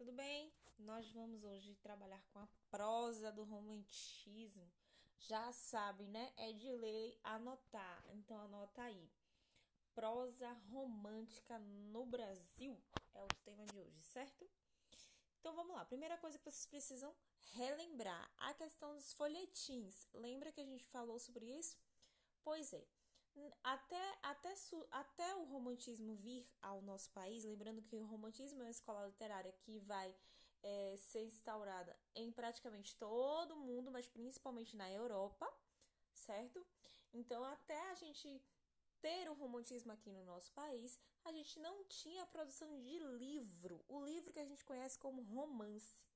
Tudo bem? Nós vamos hoje trabalhar com a prosa do romantismo. Já sabem, né? É de lei anotar. Então anota aí. Prosa romântica no Brasil é o tema de hoje, certo? Então vamos lá. Primeira coisa que vocês precisam relembrar a questão dos folhetins. Lembra que a gente falou sobre isso? Pois é até, até, até o romantismo vir ao nosso país, lembrando que o romantismo é uma escola literária que vai é, ser instaurada em praticamente todo o mundo, mas principalmente na Europa, certo? Então, até a gente ter o romantismo aqui no nosso país, a gente não tinha a produção de livro, o livro que a gente conhece como romance.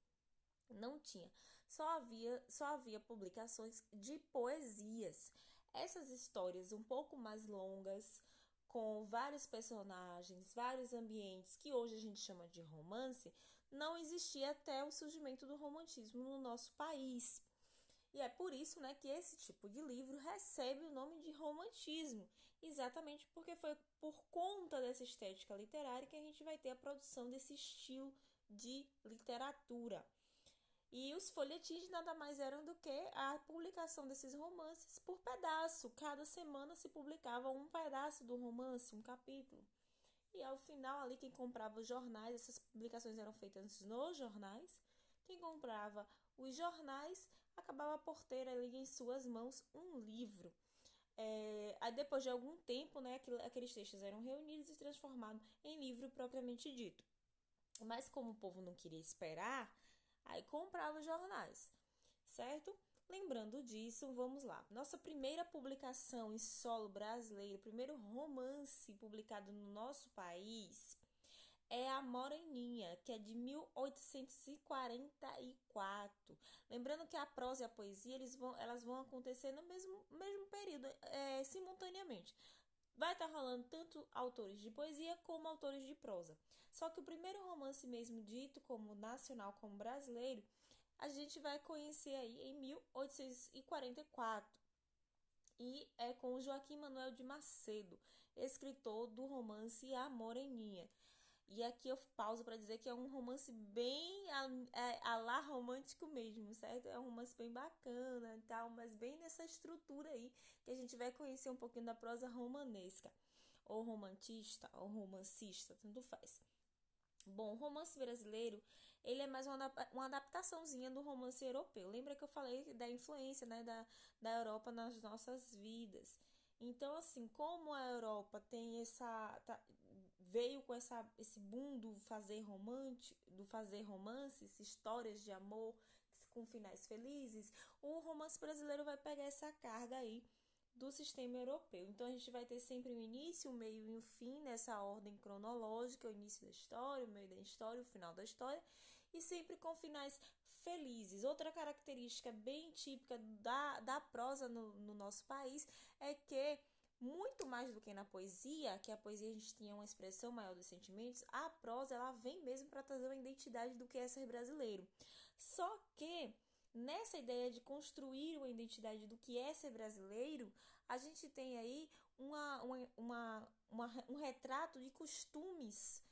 Não tinha. Só havia, só havia publicações de poesias. Essas histórias um pouco mais longas, com vários personagens, vários ambientes que hoje a gente chama de romance, não existia até o surgimento do romantismo no nosso país. E é por isso né, que esse tipo de livro recebe o nome de romantismo, exatamente porque foi por conta dessa estética literária que a gente vai ter a produção desse estilo de literatura. E os folhetins nada mais eram do que a publicação desses romances por pedaço. Cada semana se publicava um pedaço do romance, um capítulo. E ao final, ali, quem comprava os jornais, essas publicações eram feitas nos jornais. Quem comprava os jornais acabava por ter ali em suas mãos um livro. É, aí depois de algum tempo, né, aqueles textos eram reunidos e transformados em livro propriamente dito. Mas como o povo não queria esperar, Aí comprava os jornais, certo? Lembrando disso, vamos lá. Nossa primeira publicação em solo brasileiro, primeiro romance publicado no nosso país é a Moreninha, que é de 1844. Lembrando que a prosa e a poesia eles vão, elas vão acontecer no mesmo, mesmo período, é, simultaneamente vai estar tá rolando tanto autores de poesia como autores de prosa. Só que o primeiro romance mesmo dito como nacional, como brasileiro, a gente vai conhecer aí em 1844. E é com Joaquim Manuel de Macedo, escritor do romance A Moreninha. E aqui eu pauso para dizer que é um romance bem é, a, lá romântico mesmo, certo? É um romance bem bacana e tal, mas bem nessa estrutura aí que a gente vai conhecer um pouquinho da prosa romanesca, ou romantista, ou romancista, tanto faz. Bom, o romance brasileiro, ele é mais uma, uma adaptaçãozinha do romance europeu. Lembra que eu falei da influência né, da, da Europa nas nossas vidas? Então, assim, como a Europa tem essa. Tá, veio com essa, esse boom do fazer romance, do fazer romances, histórias de amor com finais felizes, o romance brasileiro vai pegar essa carga aí do sistema europeu. Então a gente vai ter sempre o início, o meio e o fim nessa ordem cronológica, o início da história, o meio da história, o final da história, e sempre com finais felizes. Outra característica bem típica da, da prosa no, no nosso país é que muito mais do que na poesia, que a poesia a gente tinha uma expressão maior dos sentimentos, a prosa ela vem mesmo para trazer uma identidade do que é ser brasileiro. Só que Nessa ideia de construir uma identidade do que é ser brasileiro, a gente tem aí uma, uma, uma, uma um retrato de costumes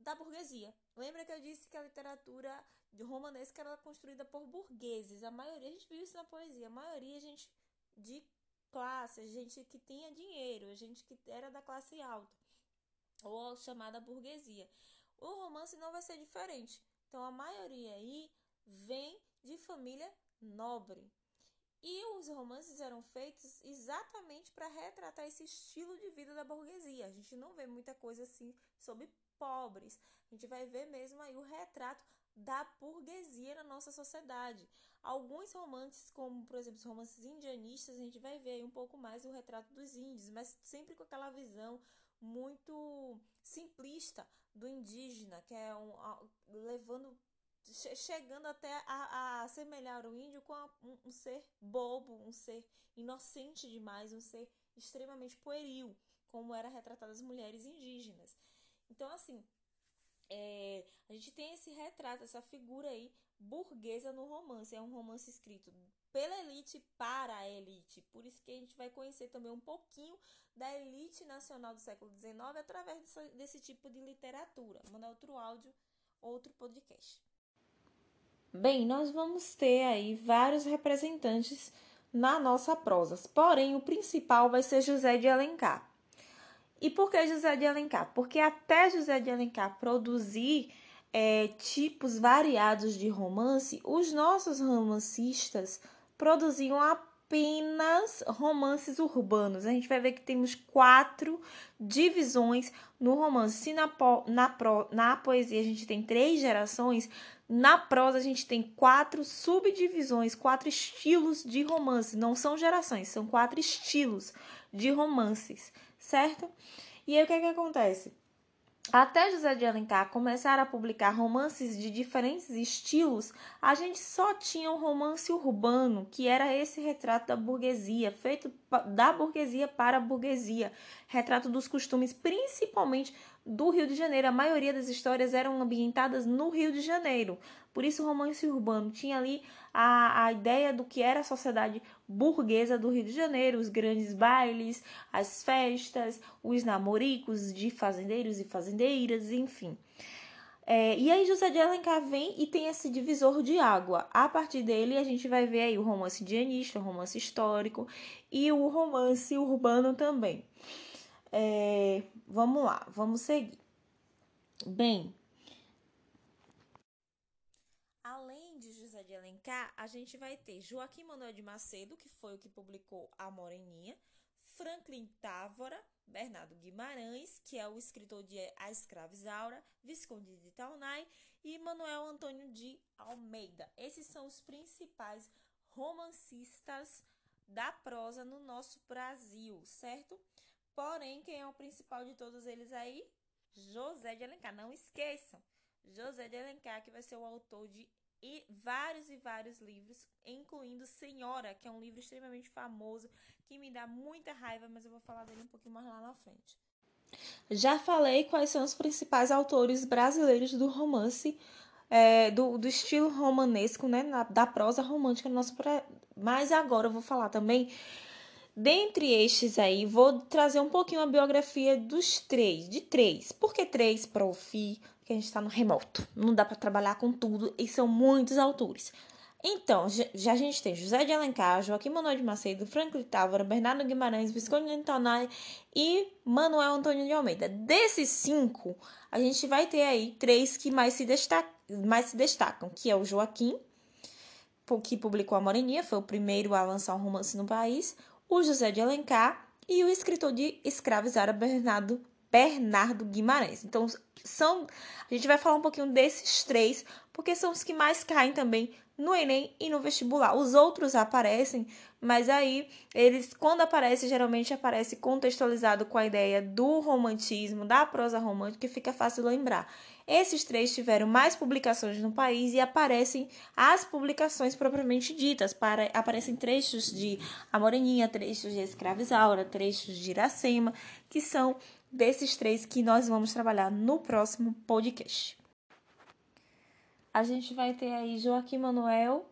da burguesia. Lembra que eu disse que a literatura romanesca era construída por burgueses? A maioria, a gente viu isso na poesia, a maioria gente de classe, gente que tinha dinheiro, gente que era da classe alta, ou chamada burguesia. O romance não vai ser diferente. Então a maioria aí vem de família nobre. E os romances eram feitos exatamente para retratar esse estilo de vida da burguesia. A gente não vê muita coisa assim sobre pobres. A gente vai ver mesmo aí o retrato da burguesia na nossa sociedade. Alguns romances, como por exemplo os romances indianistas, a gente vai ver aí um pouco mais o retrato dos índios, mas sempre com aquela visão muito simplista do indígena, que é um, levando chegando até a, a assemelhar o índio com a, um, um, ser bobo, um ser inocente demais, um ser extremamente pueril, como era retratado as mulheres indígenas. Então, assim, é, a gente tem esse retrato, essa figura aí burguesa no romance. É um romance escrito pela elite para a elite. Por isso que a gente vai conhecer também um pouquinho da elite nacional do século XIX através desse, desse tipo de literatura. Vou mandar outro áudio outro podcast. Bem, nós vamos ter aí vários representantes na nossa prosa, porém o principal vai ser José de Alencar. E por que José de Alencar? Porque até José de Alencar produzir é, tipos variados de romance, os nossos romancistas produziam apenas romances urbanos. A gente vai ver que temos quatro divisões no romance. Se na, na, pro, na poesia a gente tem três gerações, na prosa a gente tem quatro subdivisões, quatro estilos de romance. Não são gerações, são quatro estilos de romances, certo? E aí o que, é que acontece? Até José de Alencar começar a publicar romances de diferentes estilos, a gente só tinha um romance urbano, que era esse retrato da burguesia, feito da burguesia para a burguesia, retrato dos costumes, principalmente do Rio de Janeiro. A maioria das histórias eram ambientadas no Rio de Janeiro. Por isso, o romance urbano tinha ali a, a ideia do que era a sociedade burguesa do Rio de Janeiro, os grandes bailes, as festas, os namoricos de fazendeiros e fazendeiras, enfim. É, e aí José de Alencar vem e tem esse divisor de água. A partir dele a gente vai ver aí o romance dianista, o romance histórico e o romance urbano também. É, vamos lá, vamos seguir. Bem, além de José de Alencar, a gente vai ter Joaquim Manuel de Macedo, que foi o que publicou A Moreninha, Franklin Távora, Bernardo Guimarães, que é o escritor de A Escrava Isaura, Visconde de Taunay e Manuel Antônio de Almeida. Esses são os principais romancistas da prosa no nosso Brasil, certo? Porém, quem é o principal de todos eles aí? José de Alencar. Não esqueçam, José de Alencar, que vai ser o autor de vários e vários livros, incluindo Senhora, que é um livro extremamente famoso, que me dá muita raiva, mas eu vou falar dele um pouquinho mais lá na frente. Já falei quais são os principais autores brasileiros do romance, é, do, do estilo romanesco, né, na, da prosa romântica no nosso. Mas agora eu vou falar também Dentre estes aí, vou trazer um pouquinho a biografia dos três, de três. Por que três, prof? Porque a gente está no remoto, não dá para trabalhar com tudo e são muitos autores. Então, já a gente tem José de Alencar, Joaquim Manuel de Macedo, Franklin Távora, Bernardo Guimarães, Visconde de Antonai e Manuel Antônio de Almeida. Desses cinco, a gente vai ter aí três que mais se, destaca, mais se destacam, que é o Joaquim, que publicou A Moreninha, foi o primeiro a lançar um romance no país, o José de Alencar e o escritor de escravos Bernardo, Bernardo Guimarães. Então, são, a gente vai falar um pouquinho desses três, porque são os que mais caem também no Enem e no vestibular. Os outros aparecem, mas aí eles, quando aparece, geralmente aparece contextualizado com a ideia do romantismo, da prosa romântica, que fica fácil lembrar. Esses três tiveram mais publicações no país e aparecem as publicações propriamente ditas. Para, aparecem trechos de A Moreninha, trechos de Escravizaura, trechos de Iracema, que são desses três que nós vamos trabalhar no próximo podcast. A gente vai ter aí Joaquim Manuel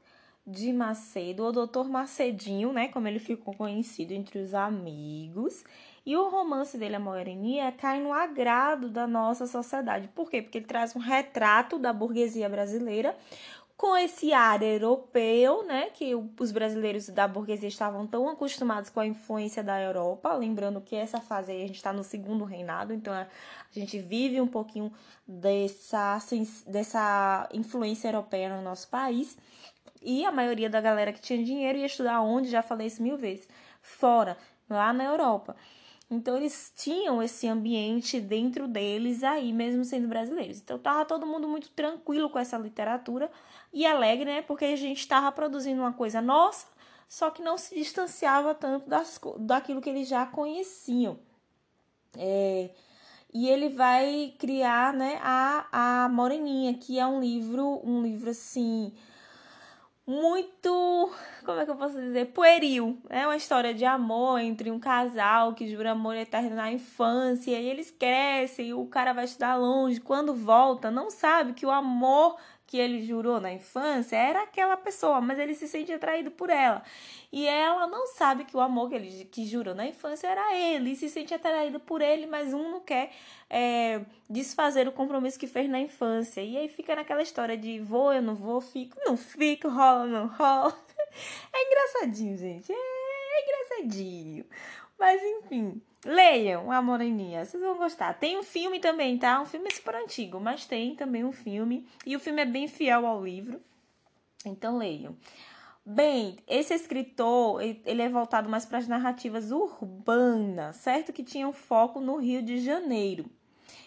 de Macedo, o doutor Macedinho, né, como ele ficou conhecido entre os amigos. E o romance dele, A Moreninha, cai no agrado da nossa sociedade. Por quê? Porque ele traz um retrato da burguesia brasileira com esse ar europeu, né, que os brasileiros da burguesia estavam tão acostumados com a influência da Europa, lembrando que essa fase aí a gente está no segundo reinado, então a gente vive um pouquinho dessa, dessa influência europeia no nosso país, e a maioria da galera que tinha dinheiro ia estudar onde, já falei isso mil vezes, fora, lá na Europa. Então eles tinham esse ambiente dentro deles aí, mesmo sendo brasileiros. Então tava todo mundo muito tranquilo com essa literatura e alegre, né? Porque a gente estava produzindo uma coisa nossa, só que não se distanciava tanto das, daquilo que eles já conheciam. É, e ele vai criar, né, a, a Moreninha, que é um livro, um livro assim muito, como é que eu posso dizer, pueril. É uma história de amor entre um casal que jura amor eterno na infância e eles crescem, o cara vai estudar longe, quando volta, não sabe que o amor que ele jurou na infância era aquela pessoa, mas ele se sente atraído por ela. E ela não sabe que o amor que ele que jurou na infância era ele, e se sente atraído por ele, mas um não quer é, desfazer o compromisso que fez na infância. E aí fica naquela história de vou, eu não vou, fico, não fico, rola, não rola. É engraçadinho, gente. É, é engraçadinho. Mas enfim. Leiam A Moreninha, vocês vão gostar. Tem um filme também, tá? Um filme super antigo, mas tem também um filme. E o filme é bem fiel ao livro. Então leiam. Bem, esse escritor, ele é voltado mais para as narrativas urbanas, certo? Que tinham foco no Rio de Janeiro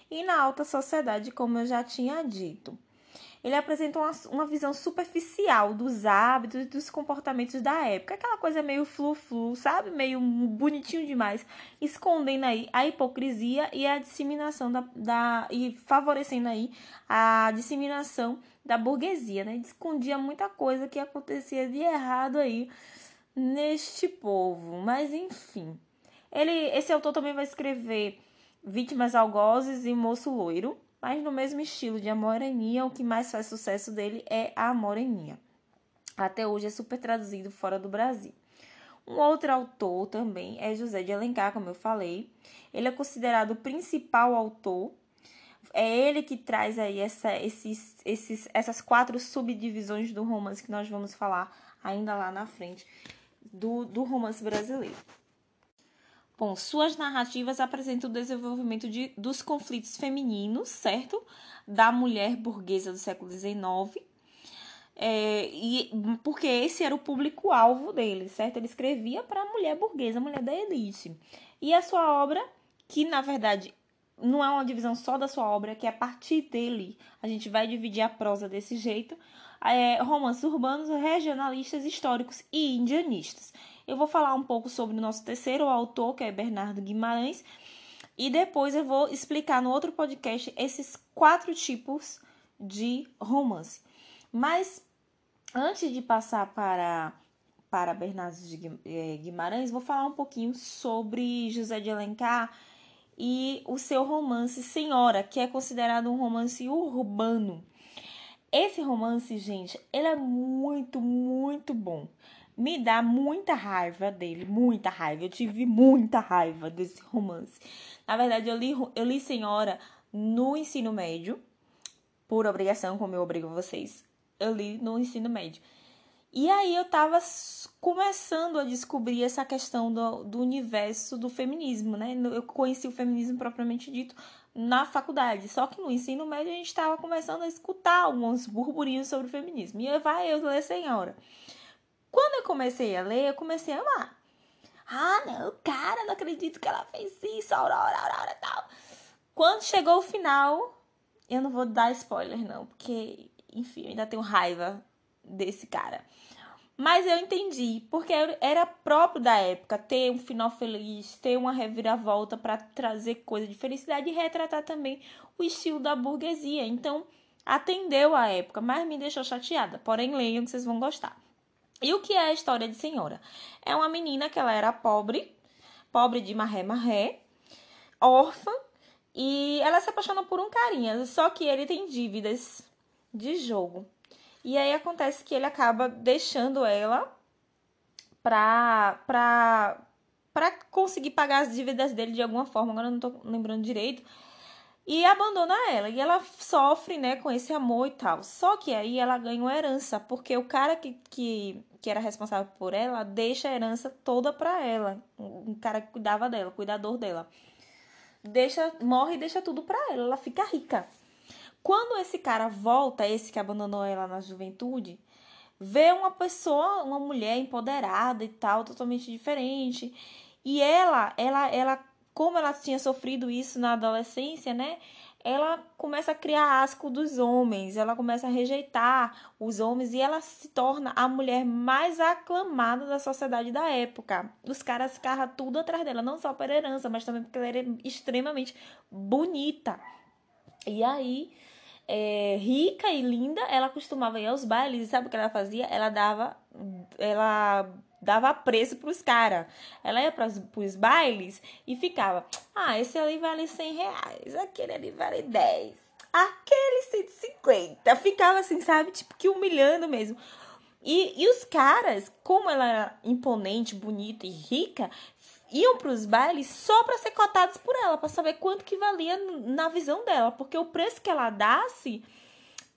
e na alta sociedade, como eu já tinha dito ele apresenta uma, uma visão superficial dos hábitos e dos comportamentos da época. Aquela coisa meio flu-flu, sabe? Meio bonitinho demais. Escondendo aí a hipocrisia e a disseminação da, da. e favorecendo aí a disseminação da burguesia, né? Escondia muita coisa que acontecia de errado aí neste povo. Mas enfim. Ele, esse autor também vai escrever Vítimas Algozes e Moço Loiro mas no mesmo estilo de A Moreninha, o que mais faz sucesso dele é A Moreninha. Até hoje é super traduzido fora do Brasil. Um outro autor também é José de Alencar, como eu falei. Ele é considerado o principal autor. É ele que traz aí essa, esses, esses, essas quatro subdivisões do romance que nós vamos falar ainda lá na frente do, do romance brasileiro. Bom, suas narrativas apresentam o desenvolvimento de, dos conflitos femininos, certo? Da mulher burguesa do século XIX. É, e porque esse era o público-alvo dele, certo? Ele escrevia para a mulher burguesa, a mulher da elite. E a sua obra, que na verdade não é uma divisão só da sua obra, que é a partir dele a gente vai dividir a prosa desse jeito, é, romances urbanos, regionalistas, históricos e indianistas. Eu vou falar um pouco sobre o nosso terceiro autor, que é Bernardo Guimarães, e depois eu vou explicar no outro podcast esses quatro tipos de romance. Mas antes de passar para para Bernardo eh, Guimarães, vou falar um pouquinho sobre José de Alencar e o seu romance Senhora, que é considerado um romance urbano. Esse romance, gente, ele é muito, muito bom me dá muita raiva dele, muita raiva. Eu tive muita raiva desse romance. Na verdade, eu li, eu li Senhora no ensino médio, por obrigação, como eu obrigo vocês. Eu li no ensino médio. E aí eu tava começando a descobrir essa questão do, do universo do feminismo, né? Eu conheci o feminismo propriamente dito na faculdade. Só que no ensino médio a gente estava começando a escutar alguns burburinhos sobre o feminismo. E vai eu ler Senhora. Quando eu comecei a ler, eu comecei a amar. Ah, não, cara, não acredito que ela fez isso, aurora, aurora, tal. Quando chegou o final, eu não vou dar spoiler, não, porque, enfim, eu ainda tenho raiva desse cara. Mas eu entendi, porque era próprio da época ter um final feliz, ter uma reviravolta para trazer coisa de felicidade e retratar também o estilo da burguesia. Então, atendeu a época, mas me deixou chateada. Porém, leiam que vocês vão gostar. E o que é a história de Senhora? É uma menina que ela era pobre, pobre de marré marré, órfã, e ela se apaixona por um carinha, só que ele tem dívidas de jogo. E aí acontece que ele acaba deixando ela pra, pra, pra conseguir pagar as dívidas dele de alguma forma, agora eu não tô lembrando direito e abandona ela. E ela sofre, né, com esse amor e tal. Só que aí ela ganha uma herança, porque o cara que, que, que era responsável por ela deixa a herança toda para ela. Um cara que cuidava dela, cuidador dela. Deixa, morre e deixa tudo para ela. Ela fica rica. Quando esse cara volta, esse que abandonou ela na juventude, vê uma pessoa, uma mulher empoderada e tal, totalmente diferente. E ela, ela, ela como ela tinha sofrido isso na adolescência, né? Ela começa a criar asco dos homens, ela começa a rejeitar os homens e ela se torna a mulher mais aclamada da sociedade da época. Os caras ficavam tudo atrás dela, não só por herança, mas também porque ela era extremamente bonita. E aí, é, rica e linda, ela costumava ir aos bailes e sabe o que ela fazia? Ela dava, ela dava preço pros caras. Ela ia pros, pros bailes e ficava, ah, esse ali vale 100 reais, aquele ali vale 10. aquele 150. Ficava assim, sabe? Tipo, que humilhando mesmo. E, e os caras, como ela era imponente, bonita e rica, iam para os bailes só para ser cotados por ela, para saber quanto que valia na visão dela, porque o preço que ela dasse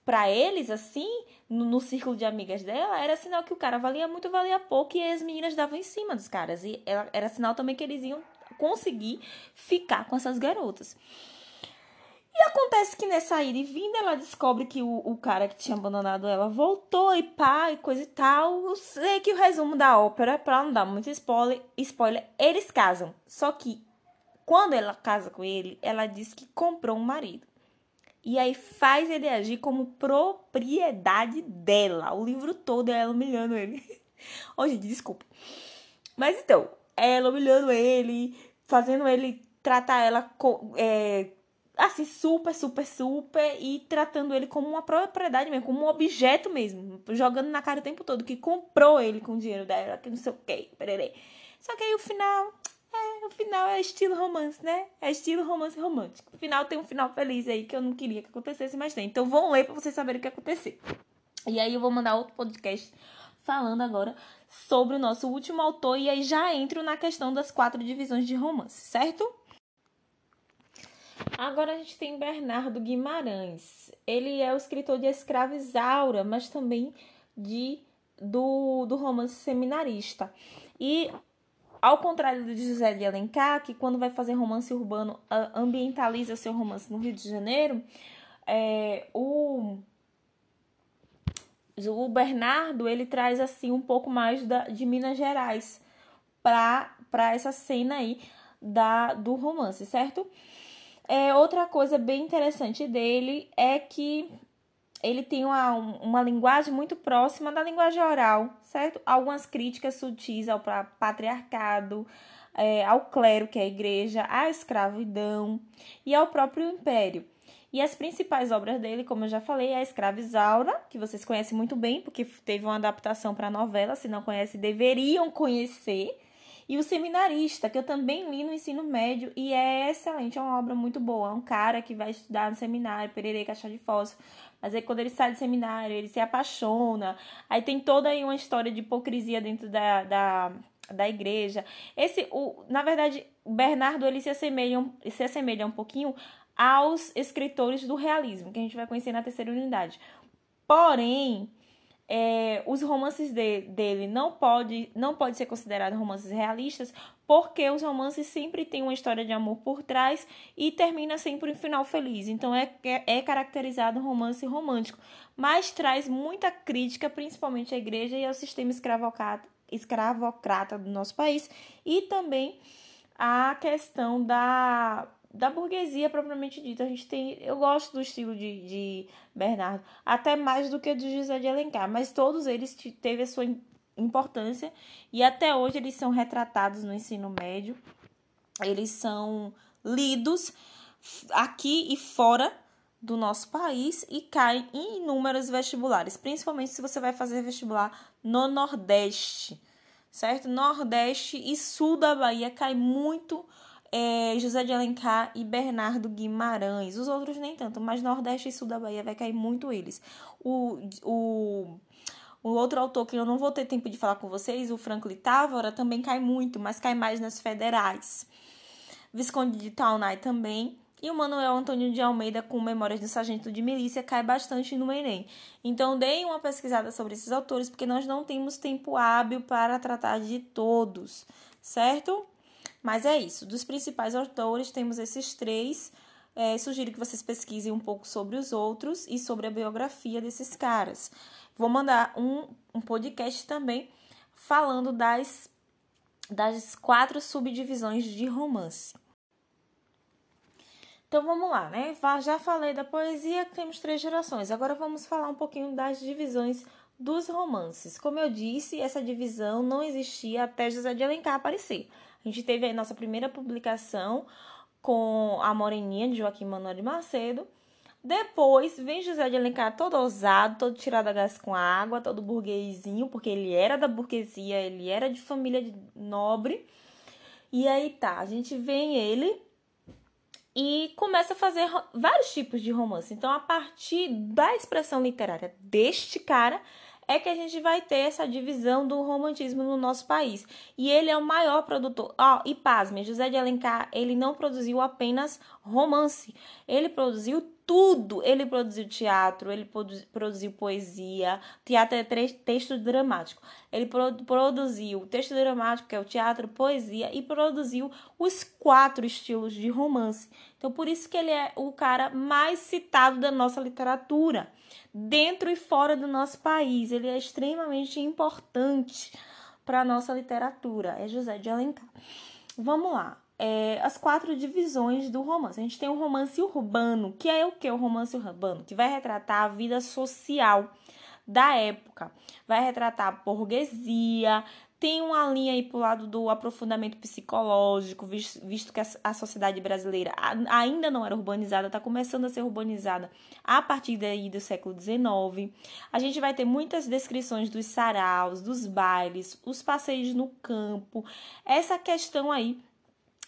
para eles assim, no, no, círculo de amigas dela, era sinal que o cara valia muito, valia pouco e as meninas davam em cima dos caras. E era, era sinal também que eles iam conseguir ficar com essas garotas. E acontece que nessa ida e vinda ela descobre que o, o cara que tinha abandonado ela voltou e pá, e coisa e tal. Eu sei que o resumo da ópera, pra não dar muito spoiler, spoiler, eles casam. Só que quando ela casa com ele, ela diz que comprou um marido. E aí faz ele agir como propriedade dela. O livro todo é ela humilhando ele. Ô, gente, desculpa. Mas então, ela humilhando ele, fazendo ele tratar ela com, é, assim, super, super, super, e tratando ele como uma propriedade mesmo, como um objeto mesmo, jogando na cara o tempo todo, que comprou ele com o dinheiro dela, que não sei o que, pererê. Só que aí o final, é, o final é estilo romance, né? É estilo romance romântico. O final tem um final feliz aí que eu não queria que acontecesse, mas tem. Então vão ler pra vocês saberem o que aconteceu. E aí eu vou mandar outro podcast falando agora sobre o nosso último autor e aí já entro na questão das quatro divisões de romance, certo? Agora a gente tem Bernardo Guimarães. Ele é o escritor de Escrava Isaura, mas também de do, do romance seminarista. E ao contrário do José de Alencar, que quando vai fazer romance urbano ambientaliza seu romance no Rio de Janeiro, é, o o Bernardo ele traz assim um pouco mais da, de Minas Gerais para essa cena aí da do romance, certo? É, outra coisa bem interessante dele é que ele tem uma, uma linguagem muito próxima da linguagem oral, certo? Algumas críticas sutis ao patriarcado, é, ao clero, que é a igreja, à escravidão e ao próprio império. E as principais obras dele, como eu já falei, é a Escrava Isaura, que vocês conhecem muito bem, porque teve uma adaptação para a novela, se não conhecem, deveriam conhecer e O Seminarista, que eu também li no ensino médio e é excelente, é uma obra muito boa. É um cara que vai estudar no seminário, Pererê, Caixa de Fósforo. Mas aí quando ele sai do seminário, ele se apaixona. Aí tem toda aí uma história de hipocrisia dentro da, da, da igreja. Esse, o, na verdade, o Bernardo ele se assemelha, se assemelha um pouquinho aos escritores do realismo, que a gente vai conhecer na terceira unidade. Porém, é, os romances de, dele não pode, não pode ser considerado romances realistas, porque os romances sempre têm uma história de amor por trás e termina sempre um final feliz. Então é, é, é caracterizado um romance romântico, mas traz muita crítica, principalmente à igreja e ao sistema escravocrata, escravocrata do nosso país e também a questão da da burguesia propriamente dita. A gente tem. Eu gosto do estilo de, de Bernardo, até mais do que do José de Alencar, mas todos eles teve a sua importância e até hoje eles são retratados no ensino médio. Eles são lidos aqui e fora do nosso país e caem em inúmeros vestibulares, principalmente se você vai fazer vestibular no Nordeste, certo? Nordeste e Sul da Bahia cai muito é, José de Alencar e Bernardo Guimarães. Os outros nem tanto, mas Nordeste e Sul da Bahia vai cair muito eles. O, o, o outro autor que eu não vou ter tempo de falar com vocês, o Franklin Távora, também cai muito, mas cai mais nas federais. Visconde de Taunay também. E o Manuel Antônio de Almeida, com Memórias do Sargento de Milícia, cai bastante no Enem. Então, deem uma pesquisada sobre esses autores, porque nós não temos tempo hábil para tratar de todos, certo? Mas é isso. Dos principais autores, temos esses três. É, sugiro que vocês pesquisem um pouco sobre os outros e sobre a biografia desses caras. Vou mandar um, um podcast também falando das, das quatro subdivisões de romance. Então vamos lá, né? Já falei da poesia, temos três gerações. Agora vamos falar um pouquinho das divisões dos romances. Como eu disse, essa divisão não existia até José de Alencar aparecer. A gente teve a nossa primeira publicação com a Moreninha de Joaquim Manuel de Macedo. Depois vem José de Alencar todo ousado, todo tirado a gás com água, todo burguesinho, porque ele era da burguesia, ele era de família nobre. E aí tá, a gente vem ele e começa a fazer vários tipos de romance. Então, a partir da expressão literária deste cara, é que a gente vai ter essa divisão do romantismo no nosso país. E ele é o maior produtor. Oh, e pasme, José de Alencar, ele não produziu apenas romance, ele produziu tudo. Ele produziu teatro, ele produziu poesia, teatro é texto dramático. Ele produziu texto dramático, que é o teatro, poesia, e produziu os quatro estilos de romance. Então, por isso que ele é o cara mais citado da nossa literatura, dentro e fora do nosso país. Ele é extremamente importante para a nossa literatura. É José de Alencar. Vamos lá é, as quatro divisões do romance. A gente tem o romance urbano, que é o que? O romance urbano, que vai retratar a vida social da época, vai retratar a burguesia, tem uma linha aí para o lado do aprofundamento psicológico, visto, visto que a, a, sociedade brasileira ainda não era urbanizada, está começando a ser urbanizada a partir daí do século XIX. A gente vai ter muitas descrições dos saraus, dos bailes, os passeios no campo, essa questão aí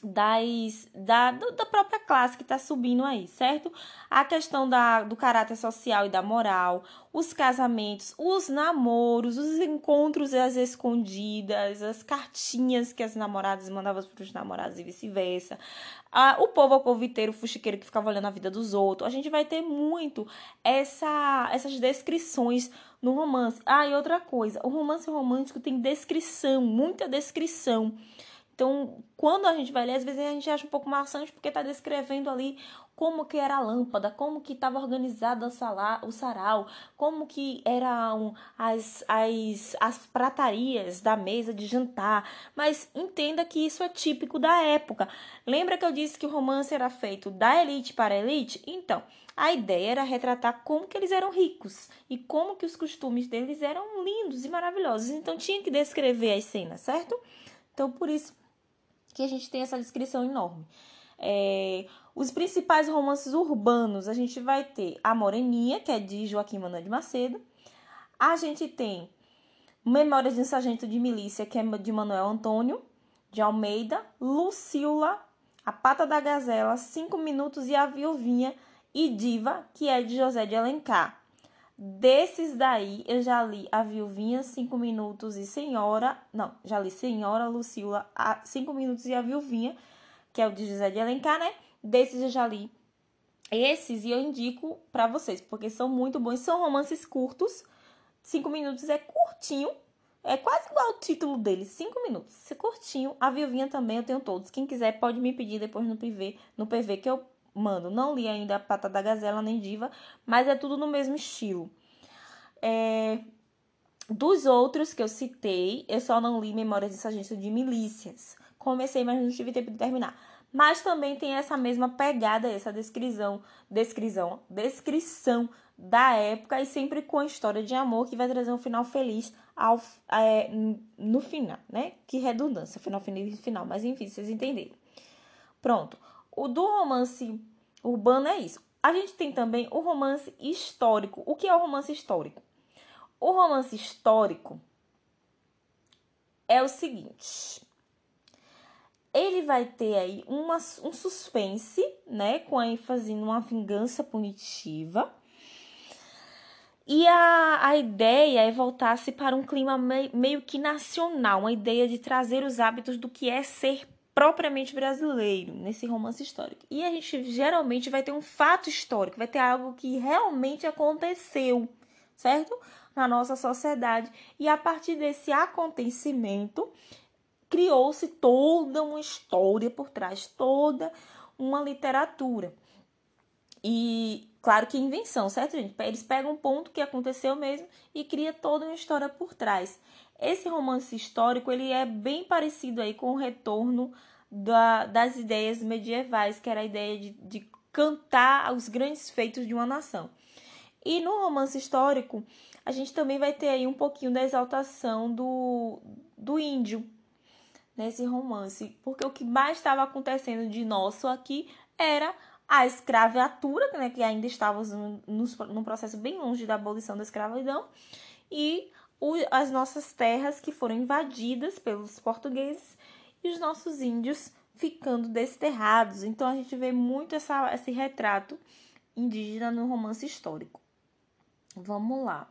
das da, da própria classe que está subindo aí, certo? A questão da, do caráter social e da moral, os casamentos, os namoros, os encontros às escondidas, as cartinhas que as namoradas mandavam para os namorados e vice-versa, o povo alcoviteiro, fuxiqueiro que ficava olhando a vida dos outros. A gente vai ter muito essa, essas descrições no romance. Ah, e outra coisa, o romance romântico tem descrição, muita descrição. Então, quando a gente vai ler, às vezes a gente acha um pouco maçante porque está descrevendo ali como que era a lâmpada, como que estava organizado o sarau, como que eram as, as, as pratarias da mesa de jantar. Mas entenda que isso é típico da época. Lembra que eu disse que o romance era feito da elite para a elite? Então, a ideia era retratar como que eles eram ricos e como que os costumes deles eram lindos e maravilhosos. Então tinha que descrever as cenas, certo? Então por isso que a gente tem essa descrição enorme. É, os principais romances urbanos, a gente vai ter A Moreninha, que é de Joaquim Manuel de Macedo. A gente tem Memórias de um Sargento de Milícia, que é de Manuel Antônio de Almeida. Lucila, A Pata da Gazela, Cinco Minutos e A Viuvinha. E Diva, que é de José de Alencar. Desses daí, eu já li A Viuvinha, Cinco Minutos e Senhora. Não, já li Senhora, Lucila, Cinco Minutos e A Viuvinha, que é o de José de Alencar, né? Desses eu já li esses e eu indico para vocês, porque são muito bons. São romances curtos. Cinco minutos é curtinho. É quase igual o título dele, cinco minutos. É curtinho. A Viuvinha também eu tenho todos. Quem quiser pode me pedir depois no PV, no PV que eu mando. Não li ainda Pata da Gazela nem Diva, mas é tudo no mesmo estilo. É... Dos outros que eu citei, eu só não li Memórias de Sargento de Milícias. Comecei, mas não tive tempo de terminar. Mas também tem essa mesma pegada, essa descrição, descrição, descrição da época e sempre com a história de amor que vai trazer um final feliz ao, é, no final, né? Que redundância, final feliz final, mas enfim, vocês entenderam. Pronto. O do romance urbano é isso. A gente tem também o romance histórico. O que é o romance histórico? O romance histórico é o seguinte. Ele vai ter aí uma, um suspense, né? Com a ênfase numa vingança punitiva. E a, a ideia é voltar-se para um clima meio, meio que nacional, uma ideia de trazer os hábitos do que é ser propriamente brasileiro nesse romance histórico. E a gente geralmente vai ter um fato histórico, vai ter algo que realmente aconteceu, certo? Na nossa sociedade. E a partir desse acontecimento, criou-se toda uma história por trás, toda uma literatura. E claro que invenção, certo, gente? Eles pegam um ponto que aconteceu mesmo e cria toda uma história por trás. Esse romance histórico ele é bem parecido aí com o retorno da, das ideias medievais, que era a ideia de, de cantar os grandes feitos de uma nação. E no romance histórico, a gente também vai ter aí um pouquinho da exaltação do, do índio nesse romance, porque o que mais estava acontecendo de nosso aqui era a escravatura, né, que ainda estávamos num processo bem longe da abolição da escravidão, e as nossas terras que foram invadidas pelos portugueses e os nossos índios ficando desterrados. Então a gente vê muito essa, esse retrato indígena no romance histórico. Vamos lá.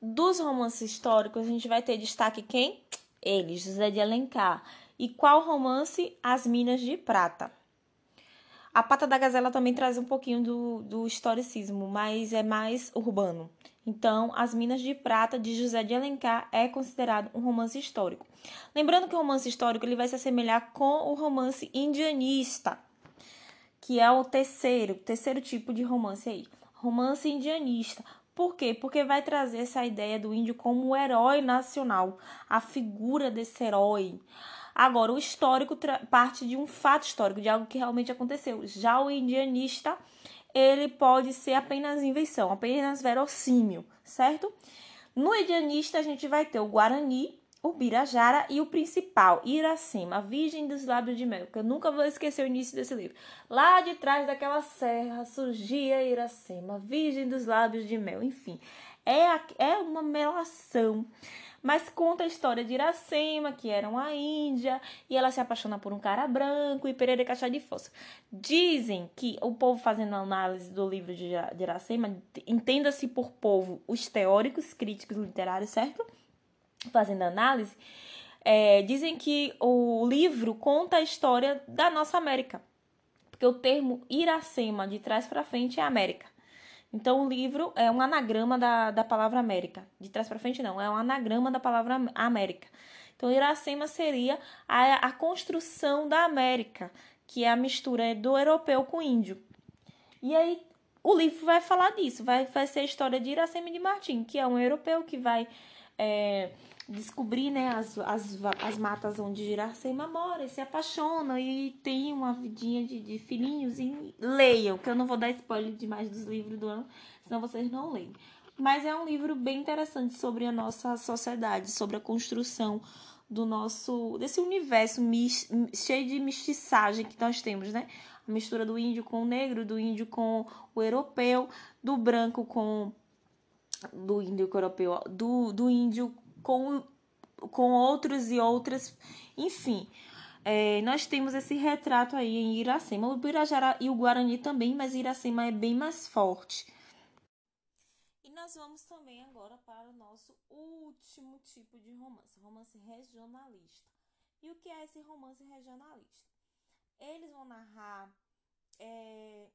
Dos romances históricos, a gente vai ter destaque quem? Ele, José de Alencar. E qual romance? As Minas de Prata. A Pata da Gazela também traz um pouquinho do, do historicismo, mas é mais urbano. Então, As Minas de Prata, de José de Alencar, é considerado um romance histórico. Lembrando que o romance histórico ele vai se assemelhar com o romance indianista, que é o terceiro, terceiro tipo de romance aí. Romance indianista. Por quê? Porque vai trazer essa ideia do índio como o herói nacional, a figura desse herói, Agora, o histórico parte de um fato histórico, de algo que realmente aconteceu. Já o indianista, ele pode ser apenas invenção, apenas verossímil, certo? No indianista, a gente vai ter o Guarani, o Birajara e o principal, Iracema, Virgem dos Lábios de Mel, que eu nunca vou esquecer o início desse livro. Lá de trás daquela serra surgia Iracema, Virgem dos Lábios de Mel, enfim. É, é uma melação mas conta a história de Iracema, que era uma índia, e ela se apaixona por um cara branco e Pereira Cachá de Força. Dizem que o povo fazendo análise do livro de Iracema, entenda-se por povo os teóricos, críticos literários, certo? Fazendo análise, é, dizem que o livro conta a história da nossa América. Porque o termo Iracema, de trás para frente, é América. Então, o livro é um anagrama da, da palavra América. De trás para frente, não, é um anagrama da palavra América. Então, Iracema seria a, a construção da América, que é a mistura do europeu com o índio. E aí, o livro vai falar disso, vai, vai ser a história de Iracema de Martim, que é um europeu que vai é, descobrir né, as, as, as matas onde Iracema mora e se apaixona e tem uma vidinha de, de filhinhos e leiam, que eu não vou dar spoiler demais dos livros do ano, senão vocês não leem. Mas é um livro bem interessante sobre a nossa sociedade, sobre a construção do nosso desse universo mis, cheio de mestiçagem que nós temos, né? A mistura do índio com o negro, do índio com o europeu, do branco com do índio europeu, do, do índio com, com outros e outras, enfim. É, nós temos esse retrato aí em Iracema. O Birajara e o Guarani também, mas Iracema é bem mais forte. E nós vamos também agora para o nosso último tipo de romance, romance regionalista. E o que é esse romance regionalista? Eles vão narrar é,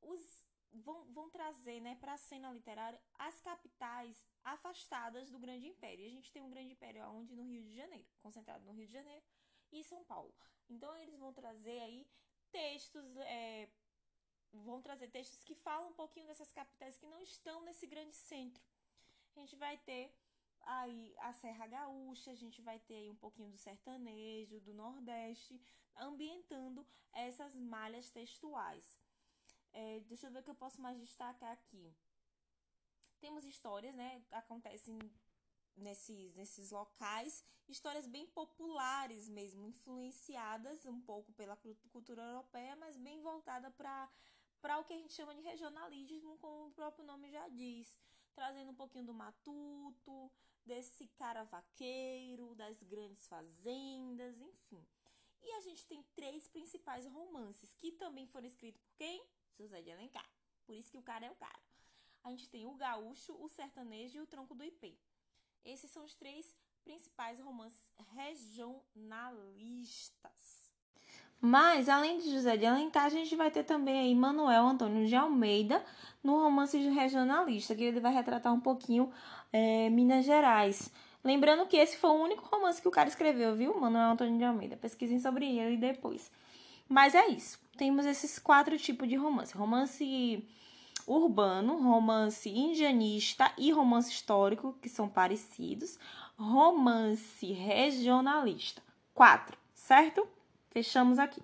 os vão, vão trazer né, para a cena literária as capitais afastadas do grande império. E a gente tem um grande império onde no Rio de Janeiro, concentrado no Rio de Janeiro e São Paulo. Então eles vão trazer aí textos, é, vão trazer textos que falam um pouquinho dessas capitais que não estão nesse grande centro. A gente vai ter aí a Serra Gaúcha, a gente vai ter aí um pouquinho do sertanejo, do Nordeste, ambientando essas malhas textuais. É, deixa eu ver o que eu posso mais destacar aqui. Temos histórias, né? Acontecem nesses, nesses locais, histórias bem populares mesmo, influenciadas um pouco pela cultura europeia, mas bem voltada para para o que a gente chama de regionalismo, como o próprio nome já diz, trazendo um pouquinho do matuto, desse cara vaqueiro, das grandes fazendas, enfim. E a gente tem três principais romances que também foram escritos por quem? José de Alencar. Por isso que o cara é o cara. A gente tem o gaúcho, o sertanejo e o tronco do IP. Esses são os três principais romances regionalistas. Mas, além de José de Alencar, a gente vai ter também aí Manuel Antônio de Almeida no romance regionalista, que ele vai retratar um pouquinho é, Minas Gerais. Lembrando que esse foi o único romance que o cara escreveu, viu? Manuel Antônio de Almeida. Pesquisem sobre ele depois. Mas é isso. Temos esses quatro tipos de romance: romance urbano, romance indianista e romance histórico, que são parecidos, romance regionalista. Quatro, certo? Fechamos aqui.